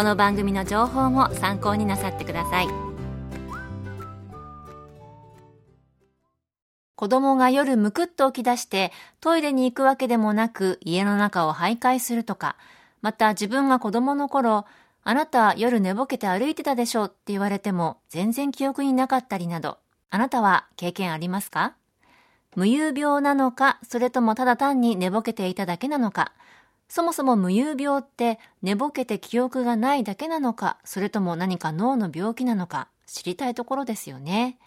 この番組の情報も参考になさってください。子供が夜むくっと起き出してトイレに行くわけでもなく家の中を徘徊するとか、また自分が子供の頃、あなた夜寝ぼけて歩いてたでしょって言われても全然記憶になかったりなど、あなたは経験ありますか？無遊病なのか、それともただ単に寝ぼけていただけなのか、そもそも無遊病って寝ぼけて記憶がないだけなのか、それとも何か脳の病気なのか、知りたいところですよね。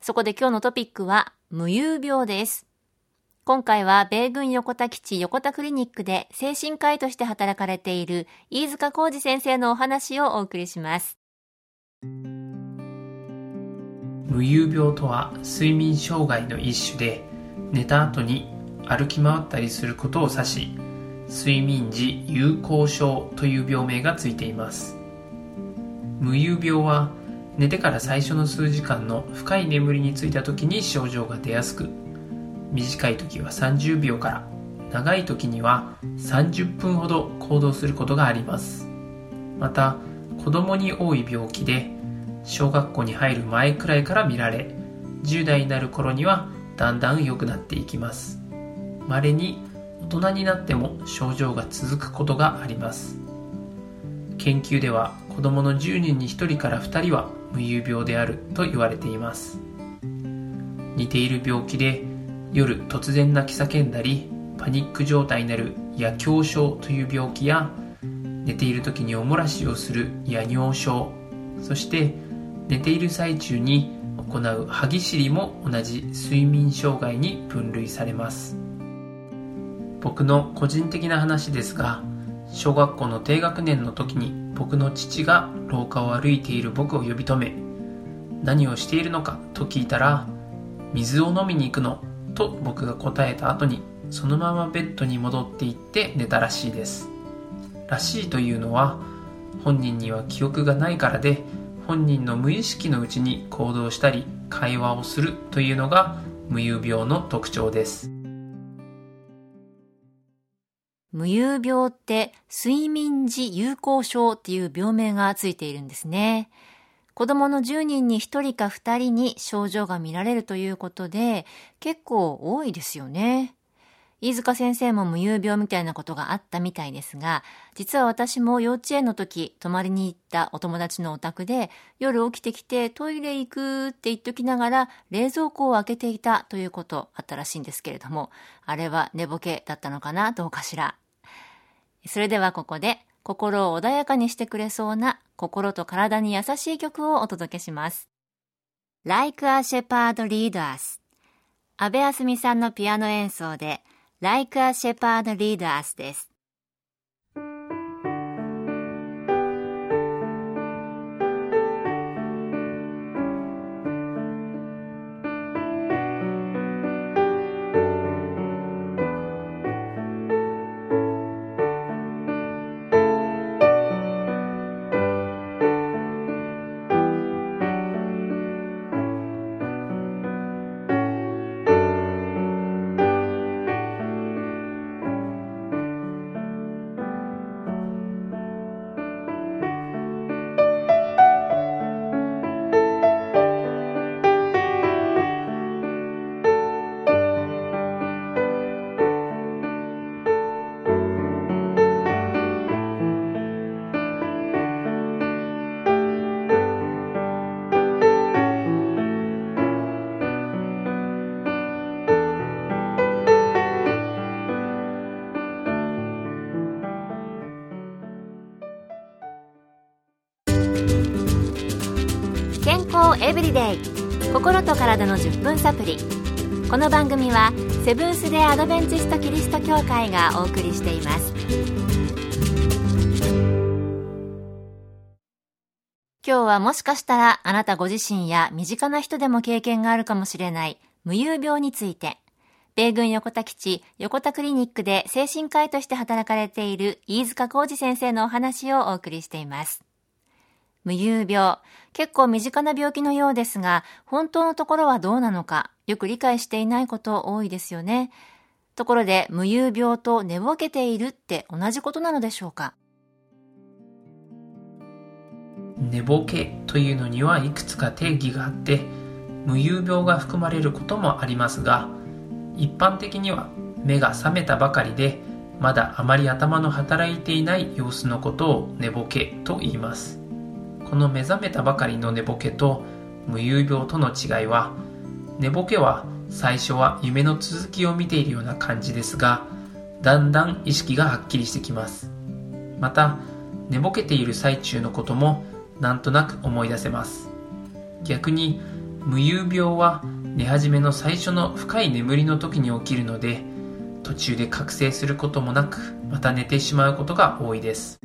そこで今日のトピックは無遊病です。今回は米軍横田基地横田クリニックで精神科医として働かれている飯塚浩二先生のお話をお送りします。無遊病とは睡眠障害の一種で寝た後に歩き回ったりすることを指し睡眠時有効症という病名がついています。無遊病は寝てから最初の数時間の深い眠りについた時に症状が出やすく短い時は30秒から長い時には30分ほど行動することがあります。また子供に多い病気で小学校に入る前くらいから見られ10代になる頃にはだんだん良くなっていきます。稀に大人になっても症状が続くことがあります。研究では子供の10人に1人から2人は無遊病であると言われています。似ている病気で夜突然泣き叫んだりパニック状態になる夜狂症という病気や寝ている時におもらしをする夜尿症そして寝ている最中に行う歯ぎしりも同じ睡眠障害に分類されます。僕の個人的な話ですが小学校の低学年の時に僕の父が廊下を歩いている僕を呼び止め何をしているのかと聞いたら水を飲みに行くのと僕が答えた後にそのままベッドに戻っていって寝たらしいです。らしいというのは本人には記憶がないからで本人の無意識のうちに行動したり会話をするというのが無遊病の特徴です。無遊病って睡眠時有効症っていう病名がついているんですね。子供の10人に1人か2人に症状が見られるということで結構多いですよね。飯塚先生も無遊病みたいなことがあったみたいですが、実は私も幼稚園の時、泊まりに行ったお友達のお宅で、夜起きてきてトイレ行くって言っときながら、冷蔵庫を開けていたということあったらしいんですけれども、あれは寝ぼけだったのかなどうかしら。それではここで、心を穏やかにしてくれそうな、心と体に優しい曲をお届けします。Like a Shepherd Lead Us 安部あすみさんのピアノ演奏で、Like a Shepherd Lead Us です。康エブリデイ心と体の10分サプリ。この番組はセブンス・デ・アドベンチスト・キリスト教会がお送りしています。今日はもしかしたらあなたご自身や身近な人でも経験があるかもしれない無遊病について。米軍横田基地横田クリニックで精神科医として働かれている飯塚浩二先生のお話をお送りしています。無遊病。結構身近な病気のようですが、本当のところはどうなのか、よく理解していないこと多いですよね。ところで、無遊病と寝ぼけているって同じことなのでしょうか？寝ぼけというのにはいくつか定義があって、無遊病が含まれることもありますが、一般的には目が覚めたばかりで、まだあまり頭の働いていない様子のことを寝ぼけと言います。この目覚めたばかりの寝ぼけと無遊病との違いは寝ぼけは最初は夢の続きを見ているような感じですがだんだん意識がはっきりしてきます。また寝ぼけている最中のこともなんとなく思い出せます。逆に無遊病は寝始めの最初の深い眠りの時に起きるので途中で覚醒することもなくまた寝てしまうことが多いです。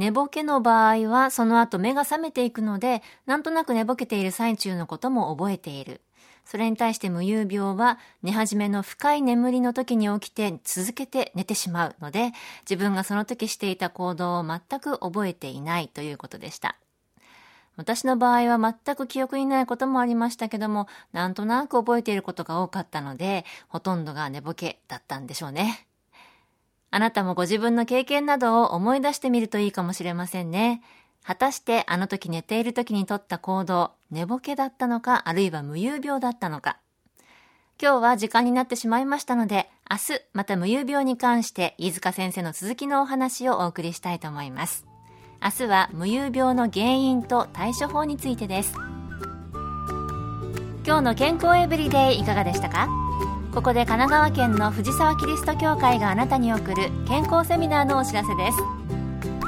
寝ぼけの場合はその後目が覚めていくので、なんとなく寝ぼけている最中のことも覚えている。それに対して無遊病は寝始めの深い眠りの時に起きて続けて寝てしまうので、自分がその時していた行動を全く覚えていないということでした。私の場合は全く記憶にないこともありましたけども、なんとなく覚えていることが多かったので、ほとんどが寝ぼけだったんでしょうね。あなたもご自分の経験などを思い出してみるといいかもしれませんね。果たしてあの時寝ている時にとった行動、寝ぼけだったのか、あるいは無遊病だったのか。今日は時間になってしまいましたので、明日また無遊病に関して飯塚先生の続きのお話をお送りしたいと思います。明日は無遊病の原因と対処法についてです。今日の健康エブリデイいかがでしたか？ここで神奈川県の藤沢キリスト教会があなたに送る健康セミナーのお知らせです。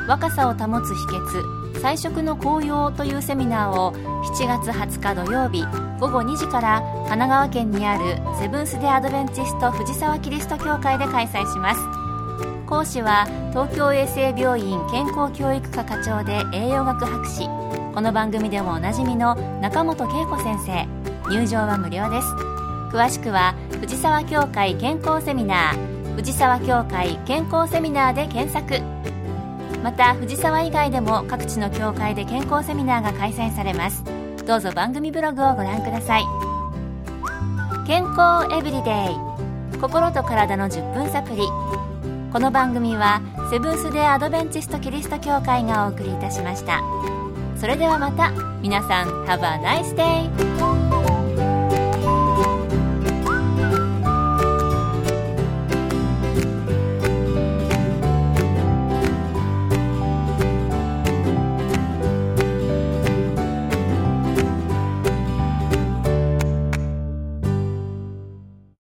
若さを保つ秘訣菜食の紅葉というセミナーを7月20日土曜日午後2時から神奈川県にあるセブンス・デ・アドベンチスト藤沢キリスト教会で開催します。講師は東京衛生病院健康教育科課長で栄養学博士。この番組でもおなじみの中本恵子先生。入場は無料です。詳しくは藤沢協会健康セミナー藤沢協会健康セミナーで検索。また藤沢以外でも各地の協会で健康セミナーが開催されます。どうぞ番組ブログをご覧ください。健康エブリデイ。心と体の10分サプリこの番組はセブンス・デ・アドベンチスト・キリスト教会がお送りいたしました。それではまた。皆さん Have a nice day!